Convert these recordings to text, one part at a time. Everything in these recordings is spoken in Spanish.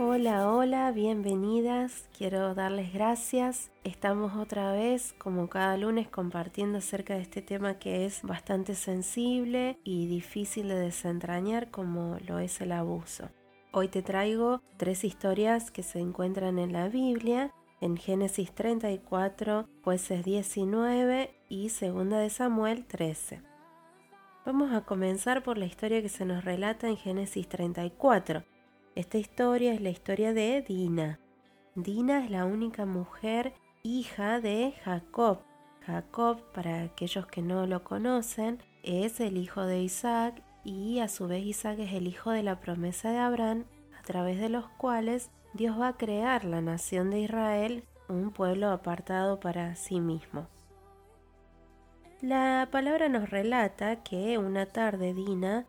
Hola, hola, bienvenidas. Quiero darles gracias. Estamos otra vez, como cada lunes, compartiendo acerca de este tema que es bastante sensible y difícil de desentrañar como lo es el abuso. Hoy te traigo tres historias que se encuentran en la Biblia, en Génesis 34, jueces 19 y segunda de Samuel 13. Vamos a comenzar por la historia que se nos relata en Génesis 34 esta historia es la historia de Dina. Dina es la única mujer hija de Jacob. Jacob, para aquellos que no lo conocen, es el hijo de Isaac y a su vez Isaac es el hijo de la promesa de Abraham, a través de los cuales Dios va a crear la nación de Israel, un pueblo apartado para sí mismo. La palabra nos relata que una tarde Dina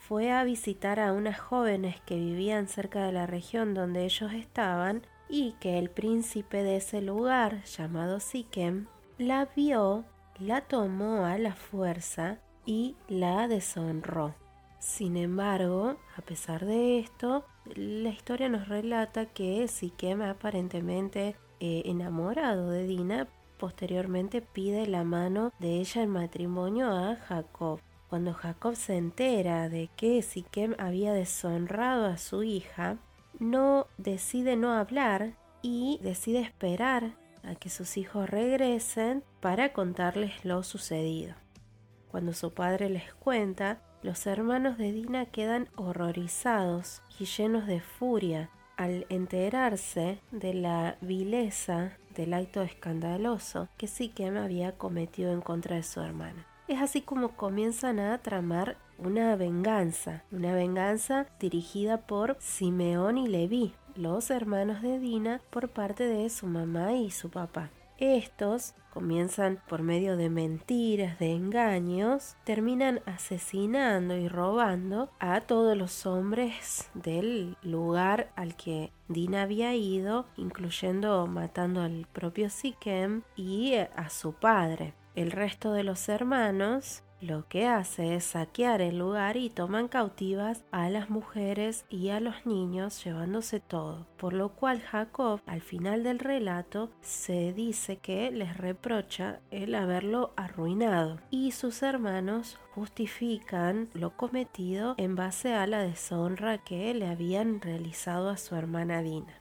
fue a visitar a unas jóvenes que vivían cerca de la región donde ellos estaban y que el príncipe de ese lugar, llamado Siquem, la vio, la tomó a la fuerza y la deshonró. Sin embargo, a pesar de esto, la historia nos relata que Siquem aparentemente eh, enamorado de Dina, posteriormente pide la mano de ella en matrimonio a Jacob. Cuando Jacob se entera de que Siquem había deshonrado a su hija, no decide no hablar y decide esperar a que sus hijos regresen para contarles lo sucedido. Cuando su padre les cuenta, los hermanos de Dina quedan horrorizados y llenos de furia al enterarse de la vileza del acto escandaloso que Siquem había cometido en contra de su hermana. Es así como comienzan a tramar una venganza, una venganza dirigida por Simeón y Leví, los hermanos de Dina, por parte de su mamá y su papá. Estos comienzan por medio de mentiras, de engaños, terminan asesinando y robando a todos los hombres del lugar al que Dina había ido, incluyendo matando al propio Siquem y a su padre. El resto de los hermanos lo que hace es saquear el lugar y toman cautivas a las mujeres y a los niños llevándose todo, por lo cual Jacob al final del relato se dice que les reprocha el haberlo arruinado y sus hermanos justifican lo cometido en base a la deshonra que le habían realizado a su hermana Dina.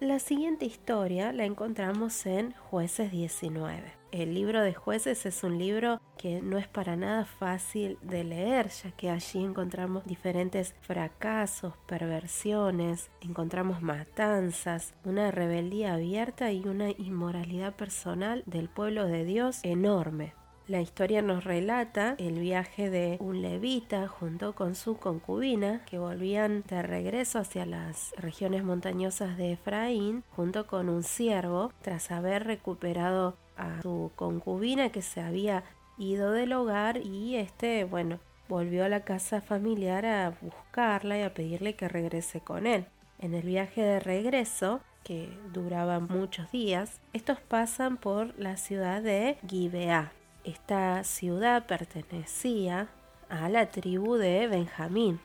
La siguiente historia la encontramos en Jueces 19. El libro de Jueces es un libro que no es para nada fácil de leer, ya que allí encontramos diferentes fracasos, perversiones, encontramos matanzas, una rebeldía abierta y una inmoralidad personal del pueblo de Dios enorme. La historia nos relata el viaje de un levita junto con su concubina que volvían de regreso hacia las regiones montañosas de Efraín junto con un siervo tras haber recuperado a su concubina que se había ido del hogar y este, bueno, volvió a la casa familiar a buscarla y a pedirle que regrese con él. En el viaje de regreso, que duraba muchos días, estos pasan por la ciudad de Gibeá esta ciudad pertenecía a la tribu de Benjamín,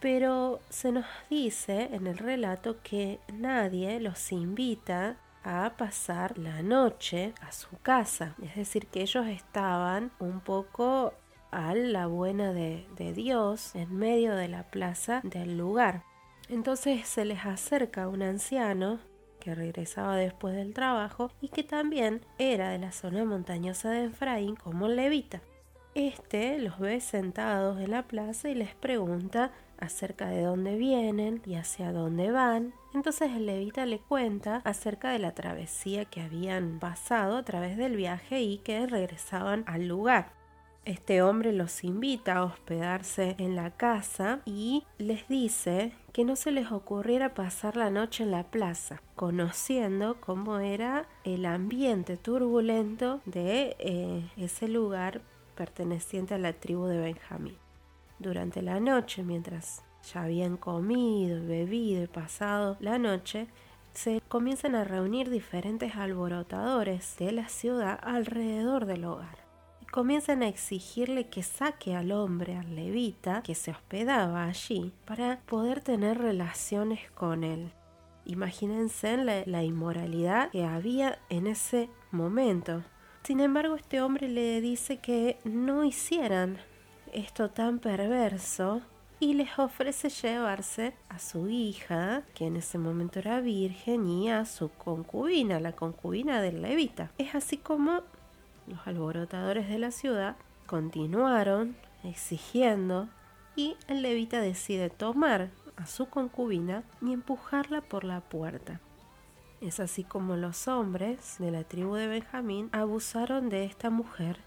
pero se nos dice en el relato que nadie los invita a pasar la noche a su casa, es decir, que ellos estaban un poco a la buena de, de Dios en medio de la plaza del lugar. Entonces se les acerca un anciano que regresaba después del trabajo y que también era de la zona montañosa de Efraín como levita. Este los ve sentados en la plaza y les pregunta acerca de dónde vienen y hacia dónde van. Entonces el levita le cuenta acerca de la travesía que habían pasado a través del viaje y que regresaban al lugar. Este hombre los invita a hospedarse en la casa y les dice que no se les ocurriera pasar la noche en la plaza, conociendo cómo era el ambiente turbulento de eh, ese lugar perteneciente a la tribu de Benjamín. Durante la noche, mientras ya habían comido, bebido y pasado la noche, se comienzan a reunir diferentes alborotadores de la ciudad alrededor del hogar comienzan a exigirle que saque al hombre, al levita, que se hospedaba allí, para poder tener relaciones con él. Imagínense la, inmoralidad que había en ese momento. Sin embargo, este hombre le dice que no hicieran esto tan perverso y les ofrece llevarse a su hija, que en ese momento era virgen, y a su concubina, la concubina del levita. Es así como los alborotadores de la ciudad continuaron exigiendo y el levita decide tomar a su concubina y empujarla por la puerta. Es así como los hombres de la tribu de Benjamín abusaron de esta mujer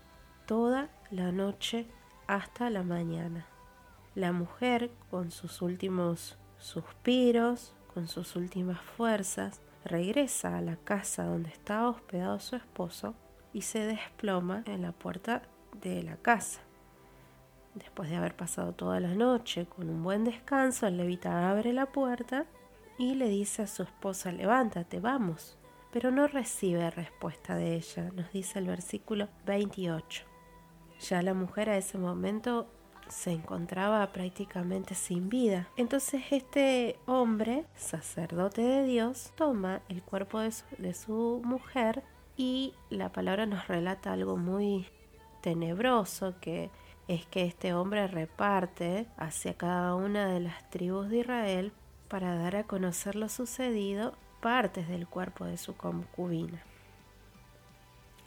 toda la noche hasta la mañana. La mujer, con sus últimos suspiros, con sus últimas fuerzas, regresa a la casa donde estaba hospedado su esposo y se desploma en la puerta de la casa. Después de haber pasado toda la noche con un buen descanso, el levita abre la puerta y le dice a su esposa, levántate, vamos. Pero no recibe respuesta de ella, nos dice el versículo 28. Ya la mujer a ese momento se encontraba prácticamente sin vida. Entonces este hombre, sacerdote de Dios, toma el cuerpo de su, de su mujer y la palabra nos relata algo muy tenebroso que es que este hombre reparte hacia cada una de las tribus de Israel para dar a conocer lo sucedido partes del cuerpo de su concubina.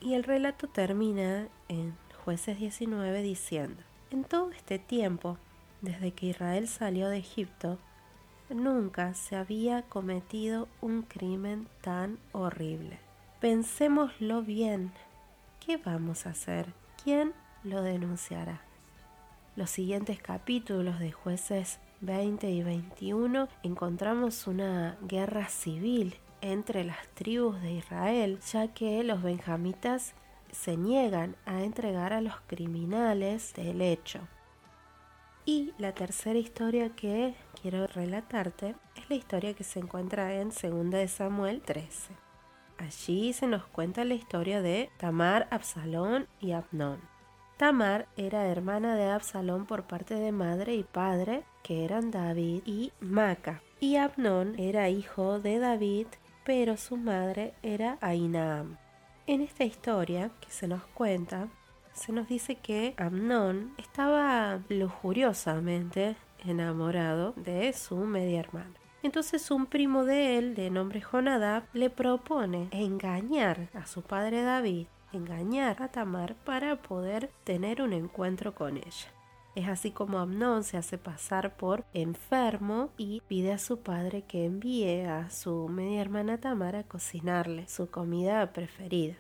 Y el relato termina en jueces 19 diciendo, en todo este tiempo, desde que Israel salió de Egipto, nunca se había cometido un crimen tan horrible. Pensémoslo bien. ¿Qué vamos a hacer? ¿Quién lo denunciará? Los siguientes capítulos de jueces 20 y 21 encontramos una guerra civil entre las tribus de Israel, ya que los benjamitas se niegan a entregar a los criminales del hecho. Y la tercera historia que quiero relatarte es la historia que se encuentra en 2 de Samuel 13. Allí se nos cuenta la historia de Tamar, Absalón y Abnón. Tamar era hermana de Absalón por parte de madre y padre, que eran David y Maca. Y Abnón era hijo de David, pero su madre era Ainaam. En esta historia que se nos cuenta, se nos dice que Amnón estaba lujuriosamente enamorado de su media hermana. Entonces un primo de él, de nombre Jonadab, le propone engañar a su padre David, engañar a Tamar para poder tener un encuentro con ella. Es así como Amnón se hace pasar por enfermo y pide a su padre que envíe a su media hermana Tamar a cocinarle su comida preferida.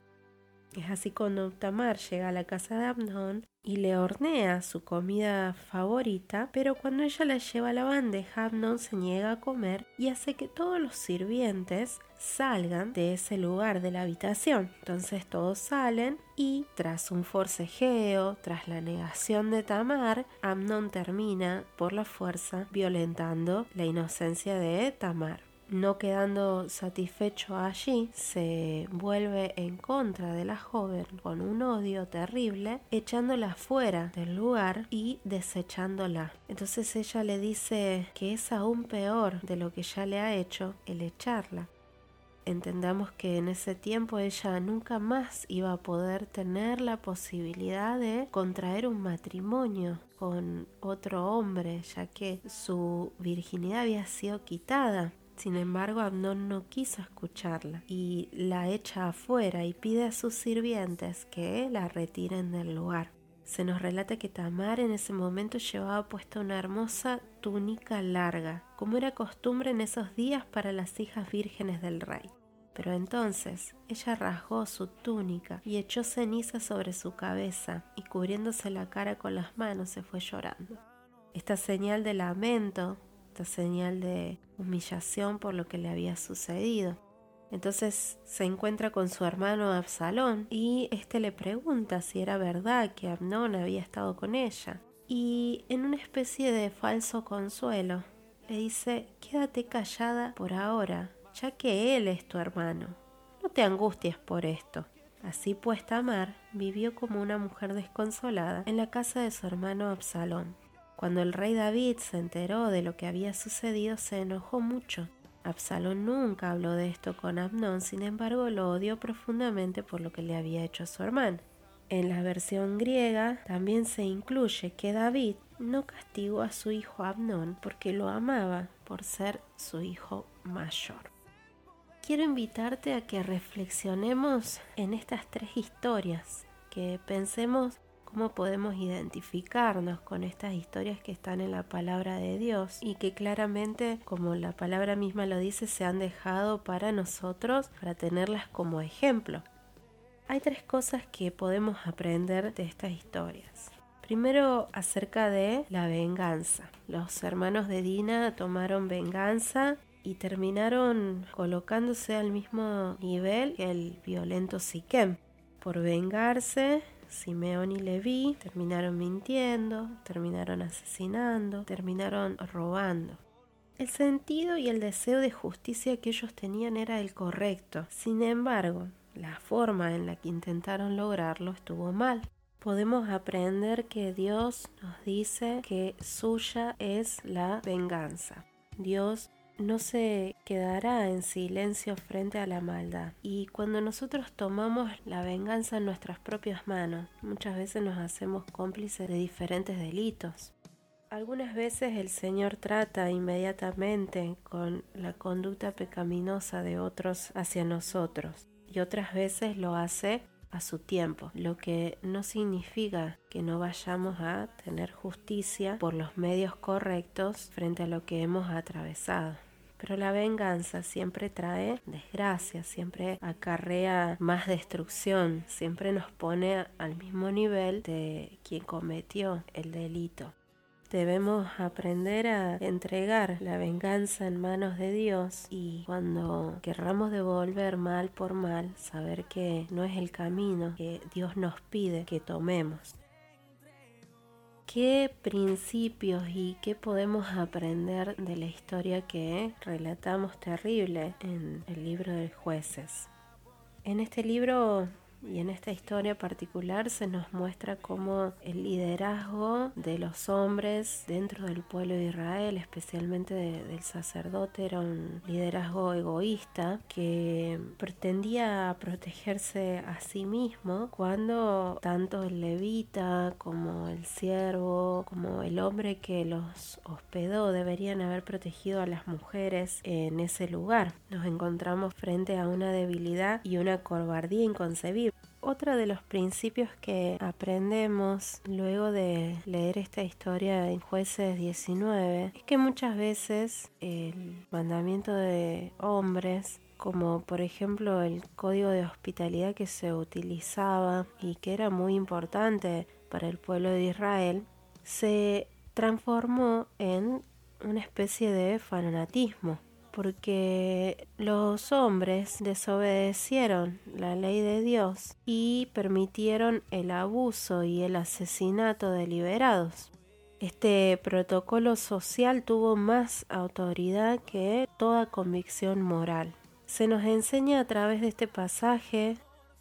Es así cuando Tamar llega a la casa de Amnón y le hornea su comida favorita, pero cuando ella la lleva a la bandeja, Amnón se niega a comer y hace que todos los sirvientes salgan de ese lugar de la habitación. Entonces todos salen y tras un forcejeo, tras la negación de Tamar, Amnón termina por la fuerza violentando la inocencia de Tamar no quedando satisfecho allí, se vuelve en contra de la joven con un odio terrible, echándola fuera del lugar y desechándola. Entonces ella le dice que es aún peor de lo que ya le ha hecho el echarla. Entendamos que en ese tiempo ella nunca más iba a poder tener la posibilidad de contraer un matrimonio con otro hombre, ya que su virginidad había sido quitada. Sin embargo, Abnón no quiso escucharla y la echa afuera y pide a sus sirvientes que la retiren del lugar. Se nos relata que Tamar en ese momento llevaba puesta una hermosa túnica larga, como era costumbre en esos días para las hijas vírgenes del rey. Pero entonces ella rasgó su túnica y echó ceniza sobre su cabeza y cubriéndose la cara con las manos se fue llorando. Esta señal de lamento señal de humillación por lo que le había sucedido. Entonces se encuentra con su hermano Absalón y este le pregunta si era verdad que Abnón había estado con ella. Y en una especie de falso consuelo le dice, quédate callada por ahora, ya que él es tu hermano. No te angusties por esto. Así pues Tamar vivió como una mujer desconsolada en la casa de su hermano Absalón. Cuando el rey David se enteró de lo que había sucedido, se enojó mucho. Absalón nunca habló de esto con Abnón, sin embargo lo odió profundamente por lo que le había hecho a su hermano. En la versión griega también se incluye que David no castigó a su hijo Abnón porque lo amaba por ser su hijo mayor. Quiero invitarte a que reflexionemos en estas tres historias, que pensemos cómo podemos identificarnos con estas historias que están en la palabra de Dios y que claramente, como la palabra misma lo dice, se han dejado para nosotros para tenerlas como ejemplo. Hay tres cosas que podemos aprender de estas historias. Primero acerca de la venganza. Los hermanos de Dina tomaron venganza y terminaron colocándose al mismo nivel que el violento Siquem. Por vengarse, Simeón y Leví terminaron mintiendo, terminaron asesinando, terminaron robando. El sentido y el deseo de justicia que ellos tenían era el correcto. Sin embargo, la forma en la que intentaron lograrlo estuvo mal. Podemos aprender que Dios nos dice que suya es la venganza. Dios no se quedará en silencio frente a la maldad. Y cuando nosotros tomamos la venganza en nuestras propias manos, muchas veces nos hacemos cómplices de diferentes delitos. Algunas veces el Señor trata inmediatamente con la conducta pecaminosa de otros hacia nosotros y otras veces lo hace a su tiempo, lo que no significa que no vayamos a tener justicia por los medios correctos frente a lo que hemos atravesado. Pero la venganza siempre trae desgracia, siempre acarrea más destrucción, siempre nos pone al mismo nivel de quien cometió el delito. Debemos aprender a entregar la venganza en manos de Dios y cuando querramos devolver mal por mal, saber que no es el camino que Dios nos pide que tomemos. ¿Qué principios y qué podemos aprender de la historia que relatamos terrible en el libro de jueces? En este libro y en esta historia particular se nos muestra cómo el liderazgo de los hombres dentro del pueblo de Israel, especialmente del sacerdote, era un liderazgo egoísta que pretendía protegerse a sí mismo cuando tanto el levita como el siervo, como el hombre que los hospedó deberían haber protegido a las mujeres en ese lugar. Nos encontramos frente a una debilidad y una cobardía inconcebible otro de los principios que aprendemos luego de leer esta historia en jueces 19 es que muchas veces el mandamiento de hombres como por ejemplo el código de hospitalidad que se utilizaba y que era muy importante para el pueblo de Israel, se transformó en una especie de fanatismo porque los hombres desobedecieron la ley de Dios y permitieron el abuso y el asesinato deliberados. Este protocolo social tuvo más autoridad que toda convicción moral. Se nos enseña a través de este pasaje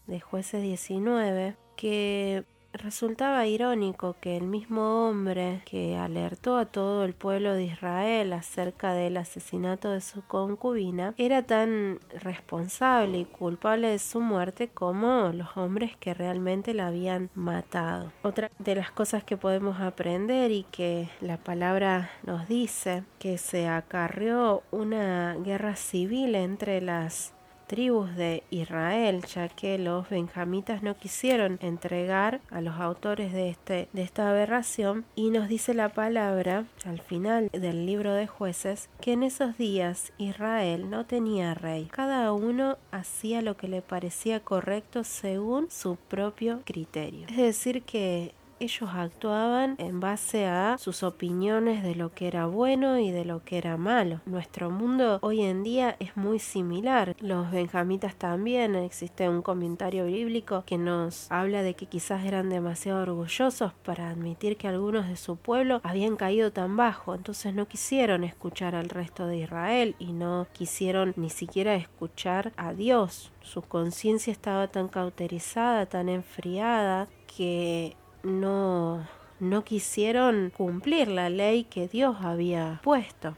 de jueces 19 que Resultaba irónico que el mismo hombre que alertó a todo el pueblo de Israel acerca del asesinato de su concubina era tan responsable y culpable de su muerte como los hombres que realmente la habían matado. Otra de las cosas que podemos aprender y que la palabra nos dice que se acarreó una guerra civil entre las tribus de Israel, ya que los benjamitas no quisieron entregar a los autores de, este, de esta aberración y nos dice la palabra al final del libro de jueces que en esos días Israel no tenía rey, cada uno hacía lo que le parecía correcto según su propio criterio. Es decir que ellos actuaban en base a sus opiniones de lo que era bueno y de lo que era malo. Nuestro mundo hoy en día es muy similar. Los benjamitas también, existe un comentario bíblico que nos habla de que quizás eran demasiado orgullosos para admitir que algunos de su pueblo habían caído tan bajo, entonces no quisieron escuchar al resto de Israel y no quisieron ni siquiera escuchar a Dios. Su conciencia estaba tan cauterizada, tan enfriada, que no, no quisieron cumplir la ley que Dios había puesto.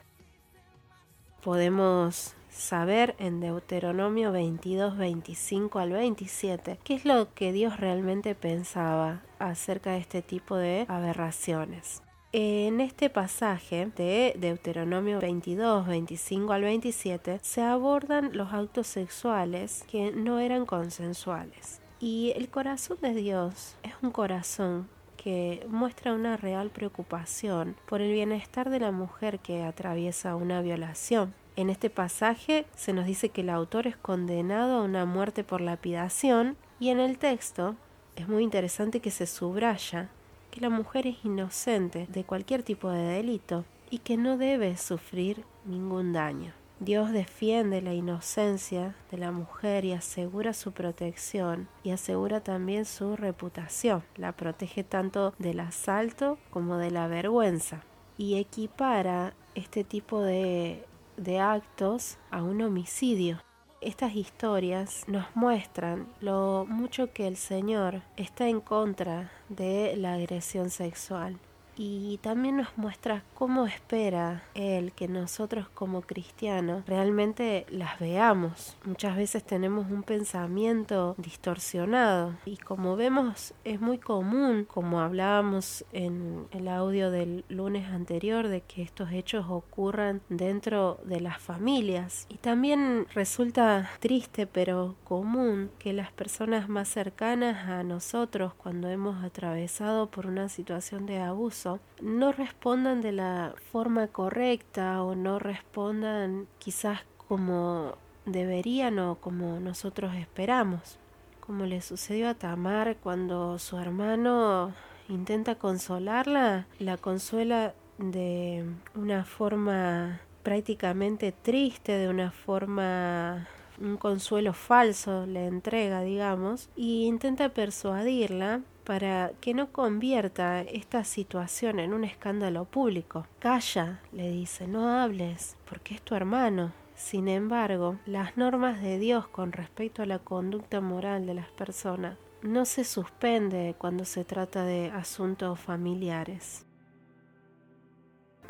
Podemos saber en Deuteronomio 22, 25 al 27 qué es lo que Dios realmente pensaba acerca de este tipo de aberraciones. En este pasaje de Deuteronomio 22, 25 al 27 se abordan los actos sexuales que no eran consensuales. Y el corazón de Dios es un corazón que muestra una real preocupación por el bienestar de la mujer que atraviesa una violación. En este pasaje se nos dice que el autor es condenado a una muerte por lapidación y en el texto es muy interesante que se subraya que la mujer es inocente de cualquier tipo de delito y que no debe sufrir ningún daño. Dios defiende la inocencia de la mujer y asegura su protección y asegura también su reputación. La protege tanto del asalto como de la vergüenza y equipara este tipo de, de actos a un homicidio. Estas historias nos muestran lo mucho que el Señor está en contra de la agresión sexual y también nos muestra cómo espera Él que nosotros como cristianos realmente las veamos. Muchas veces tenemos un pensamiento distorsionado y como vemos es muy común, como hablábamos en el audio del lunes anterior, de que estos hechos ocurran dentro de las familias. Y también resulta triste pero común que las personas más cercanas a nosotros cuando hemos atravesado por una situación de abuso no respondan de la forma correcta o no respondan quizás como deberían o como nosotros esperamos. Como le sucedió a Tamar cuando su hermano intenta consolarla, la consuela de una forma prácticamente triste, de una forma un consuelo falso le entrega, digamos, y intenta persuadirla para que no convierta esta situación en un escándalo público. Calla, le dice, no hables, porque es tu hermano. Sin embargo, las normas de Dios con respecto a la conducta moral de las personas no se suspende cuando se trata de asuntos familiares.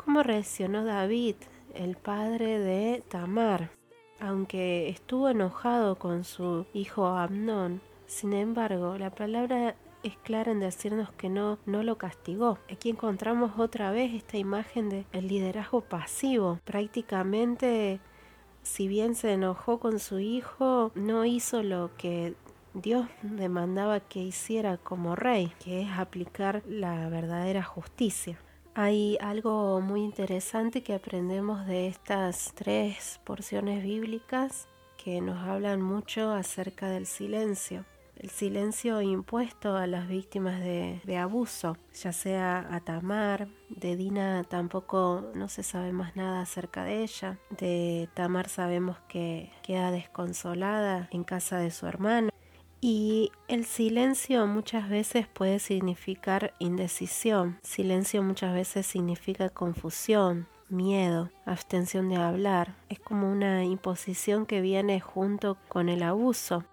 ¿Cómo reaccionó David, el padre de Tamar? Aunque estuvo enojado con su hijo Amnón, sin embargo, la palabra es clara en decirnos que no, no lo castigó. Aquí encontramos otra vez esta imagen del el liderazgo pasivo. Prácticamente, si bien se enojó con su hijo, no hizo lo que Dios demandaba que hiciera como rey, que es aplicar la verdadera justicia. Hay algo muy interesante que aprendemos de estas tres porciones bíblicas que nos hablan mucho acerca del silencio el silencio impuesto a las víctimas de, abuso, ya sea a Tamar, de Dina tampoco no se sabe más nada acerca de ella, de Tamar sabemos que queda desconsolada en casa de su hermano. Y el silencio muchas veces puede significar indecisión, silencio muchas veces significa confusión, miedo, abstención de hablar. Es como una imposición que viene junto con el abuso.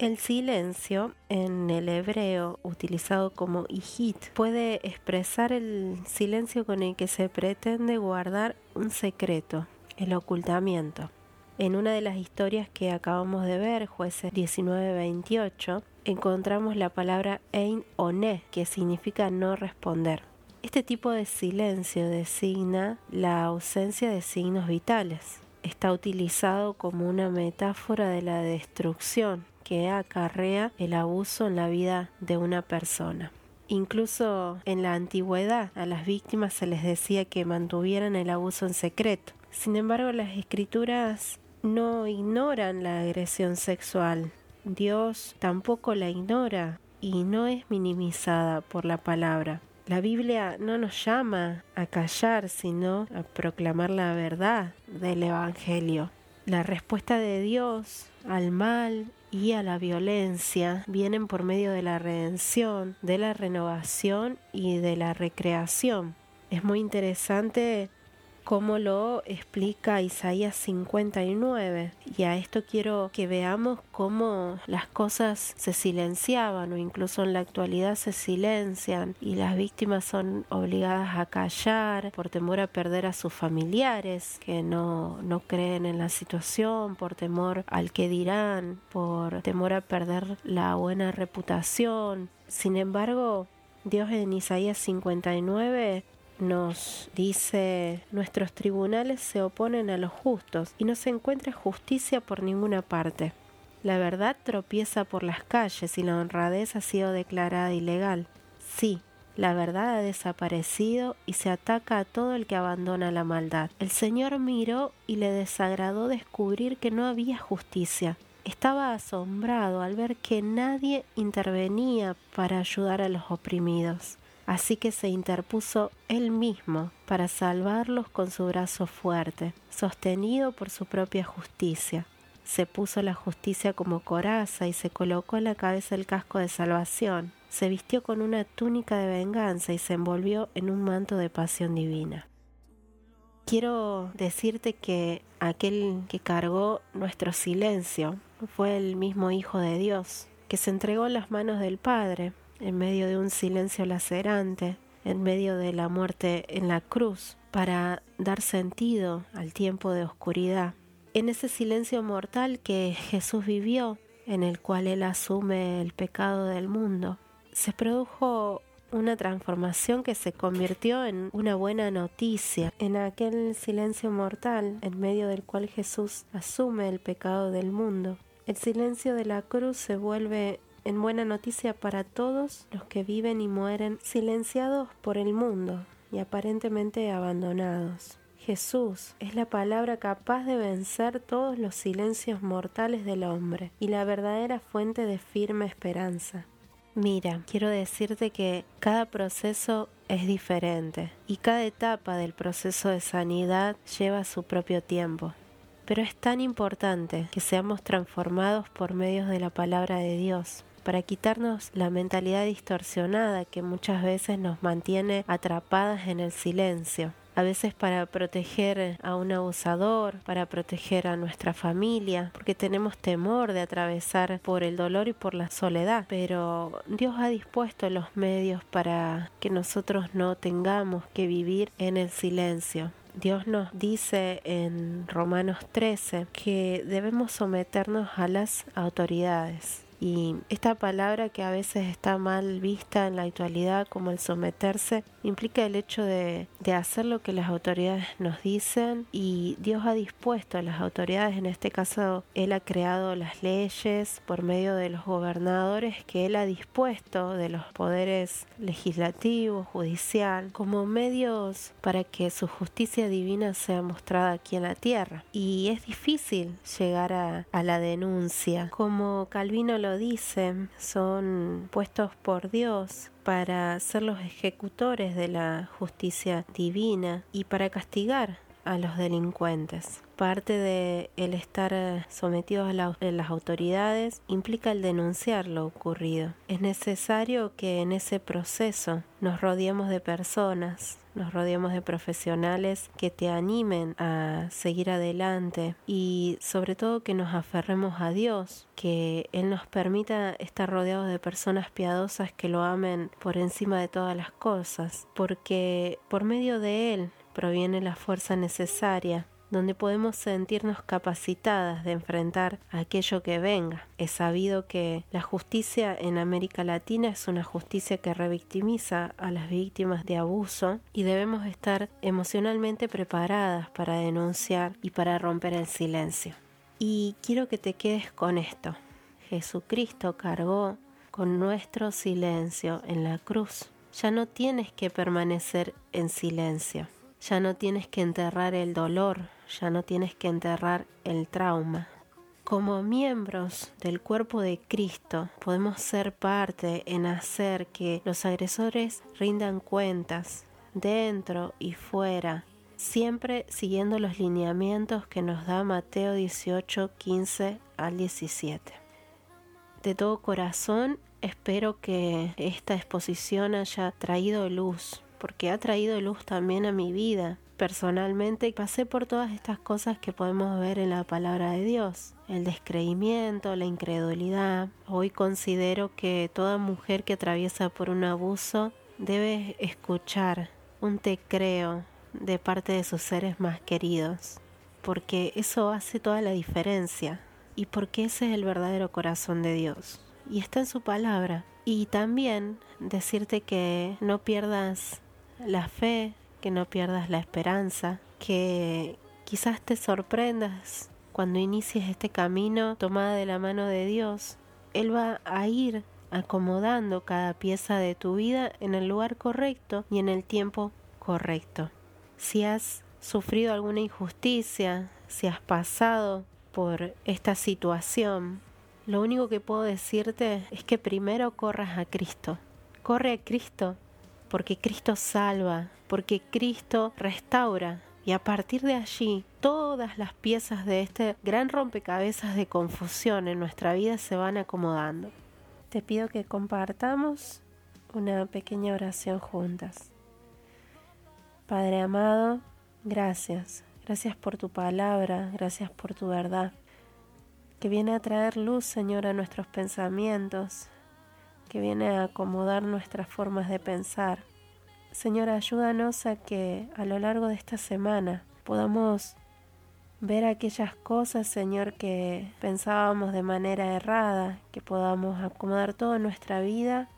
El silencio en el hebreo utilizado como hijit puede expresar el silencio con el que se pretende guardar un secreto, el ocultamiento. En una de las historias que acabamos de ver, jueces 19-28, encontramos la palabra ein o ne, que significa no responder. Este tipo de silencio designa la ausencia de signos vitales. Está utilizado como una metáfora de la destrucción que acarrea el abuso en la vida de una persona. Incluso en la antigüedad a las víctimas se les decía que mantuvieran el abuso en secreto. Sin embargo, las escrituras no ignoran la agresión sexual. Dios tampoco la ignora y no es minimizada por la palabra. La Biblia no nos llama a callar, sino a proclamar la verdad del Evangelio. La respuesta de Dios al mal y a la violencia vienen por medio de la redención, de la renovación y de la recreación. Es muy interesante cómo lo explica Isaías 59. Y a esto quiero que veamos cómo las cosas se silenciaban o incluso en la actualidad se silencian y las víctimas son obligadas a callar por temor a perder a sus familiares que no, no creen en la situación, por temor al que dirán, por temor a perder la buena reputación. Sin embargo, Dios en Isaías 59 nos dice, nuestros tribunales se oponen a los justos y no se encuentra justicia por ninguna parte. La verdad tropieza por las calles y la honradez ha sido declarada ilegal. Sí, la verdad ha desaparecido y se ataca a todo el que abandona la maldad. El Señor miró y le desagradó descubrir que no había justicia. Estaba asombrado al ver que nadie intervenía para ayudar a los oprimidos. Así que se interpuso él mismo para salvarlos con su brazo fuerte, sostenido por su propia justicia. Se puso la justicia como coraza y se colocó en la cabeza el casco de salvación. Se vistió con una túnica de venganza y se envolvió en un manto de pasión divina. Quiero decirte que aquel que cargó nuestro silencio fue el mismo Hijo de Dios, que se entregó en las manos del Padre en medio de un silencio lacerante, en medio de la muerte en la cruz, para dar sentido al tiempo de oscuridad. En ese silencio mortal que Jesús vivió, en el cual Él asume el pecado del mundo, se produjo una transformación que se convirtió en una buena noticia. En aquel silencio mortal, en medio del cual Jesús asume el pecado del mundo, el silencio de la cruz se vuelve en buena noticia para todos los que viven y mueren silenciados por el mundo y aparentemente abandonados. Jesús es la palabra capaz de vencer todos los silencios mortales del hombre y la verdadera fuente de firme esperanza. Mira, quiero decirte que cada proceso es diferente y cada etapa del proceso de sanidad lleva su propio tiempo. Pero es tan importante que seamos transformados por medios de la palabra de Dios para quitarnos la mentalidad distorsionada que muchas veces nos mantiene atrapadas en el silencio a veces para proteger a un abusador, para proteger a nuestra familia, porque tenemos temor de atravesar por el dolor y por la soledad. Pero Dios ha dispuesto los medios para que nosotros no tengamos que vivir en el silencio. Dios nos dice en Romanos 13 que debemos someternos a las autoridades. Y esta palabra que a veces está mal vista en la actualidad como el someterse, implica el hecho de, hacer lo que las autoridades nos dicen y Dios ha dispuesto a las autoridades, en este caso Él ha creado las leyes por medio de los gobernadores que Él ha dispuesto de los poderes legislativo, judicial, como medios para que su justicia divina sea mostrada aquí en la tierra. Y es difícil llegar a, a la denuncia, como Calvino lo dicen, son puestos por Dios para ser los ejecutores de la justicia divina y para castigar a los delincuentes. Parte de el estar sometidos a, las autoridades implica el denunciar lo ocurrido. Es necesario que en ese proceso nos rodeemos de personas nos rodeamos de profesionales que te animen a seguir adelante y sobre todo que nos aferremos a Dios, que Él nos permita estar rodeados de personas piadosas que lo amen por encima de todas las cosas, porque por medio de Él proviene la fuerza necesaria donde podemos sentirnos capacitadas de enfrentar aquello que venga. Es sabido que la justicia en América Latina es una justicia que revictimiza a las víctimas de abuso y debemos estar emocionalmente preparadas para denunciar y para romper el silencio. Y quiero que te quedes con esto. Jesucristo cargó con nuestro silencio en la cruz. Ya no tienes que permanecer en silencio. Ya no tienes que enterrar el dolor, ya no tienes que enterrar el trauma. como miembros del cuerpo de Cristo podemos ser parte en hacer que los agresores rindan cuentas dentro y fuera, siempre siguiendo los lineamientos que nos da Mateo 18, 15 al 17. De todo corazón espero que esta exposición haya traído luz, porque ha traído luz también a mi vida personalmente pasé por todas estas cosas que podemos ver en la palabra de Dios. El descreimiento, la incredulidad. Hoy considero que toda mujer que atraviesa por un abuso debe escuchar un te creo de parte de sus seres más queridos, porque eso hace toda la diferencia y porque ese es el verdadero corazón de Dios. Y está en su palabra. Y también decirte que no pierdas la fe, que no pierdas la esperanza, que quizás te sorprendas cuando inicies este camino tomada de la mano de Dios. Él va a ir acomodando cada pieza de tu vida en el lugar correcto y en el tiempo correcto. Si has sufrido alguna injusticia, si has pasado por esta situación, lo único que puedo decirte es que primero corras a Cristo. Corre a Cristo porque Cristo salva, porque Cristo restaura. Y a partir de allí, todas las piezas de este gran rompecabezas de confusión en nuestra vida se van acomodando. Te pido que compartamos una pequeña oración juntas. Padre amado, gracias. Gracias por tu palabra, gracias por tu verdad, que viene a traer luz, Señor, a nuestros pensamientos, que viene a acomodar nuestras formas de pensar. Señor, ayúdanos a que a lo largo de esta semana podamos ver aquellas cosas, Señor, que pensábamos de manera errada, que podamos acomodar toda nuestra vida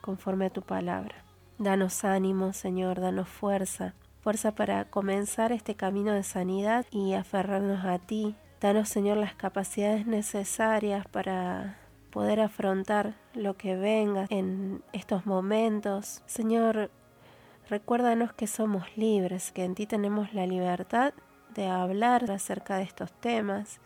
conforme a tu palabra. Danos ánimo, Señor, danos fuerza, fuerza para comenzar este camino de sanidad y aferrarnos a ti. Danos, Señor, las capacidades necesarias para poder afrontar lo que venga en estos momentos. Señor, recuérdanos que somos libres, que en ti tenemos la libertad de hablar acerca de estos temas,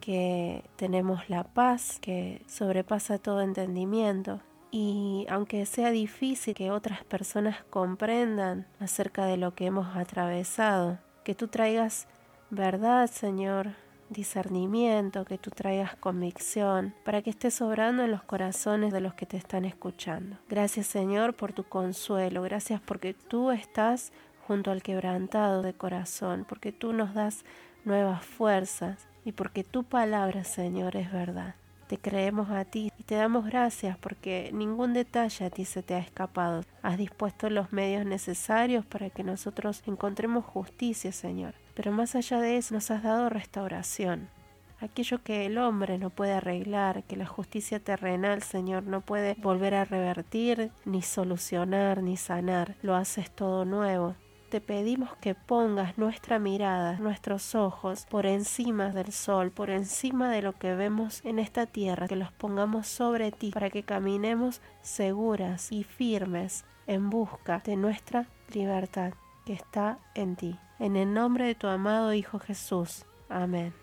que tenemos la paz que sobrepasa todo entendimiento. Y aunque sea difícil que otras personas comprendan acerca de lo que hemos atravesado, que tú traigas verdad, Señor, discernimiento, que tú traigas convicción, para que estés obrando en los corazones de los que te están escuchando. Gracias Señor por tu consuelo, gracias porque tú estás junto al quebrantado de corazón, porque tú nos das nuevas fuerzas y porque tu palabra Señor es verdad. Te creemos a ti y te damos gracias porque ningún detalle a ti se te ha escapado. Has dispuesto los medios necesarios para que nosotros encontremos justicia, Señor. Pero más allá de eso nos has dado restauración. Aquello que el hombre no puede arreglar, que la justicia terrenal, Señor, no puede volver a revertir, ni solucionar, ni sanar, lo haces todo nuevo te pedimos que pongas nuestra mirada, nuestros ojos por encima del sol, por encima de lo que vemos en esta tierra, que los pongamos sobre ti para que caminemos seguras y firmes en busca de nuestra libertad que está en ti. En el nombre de tu amado Hijo Jesús. Amén.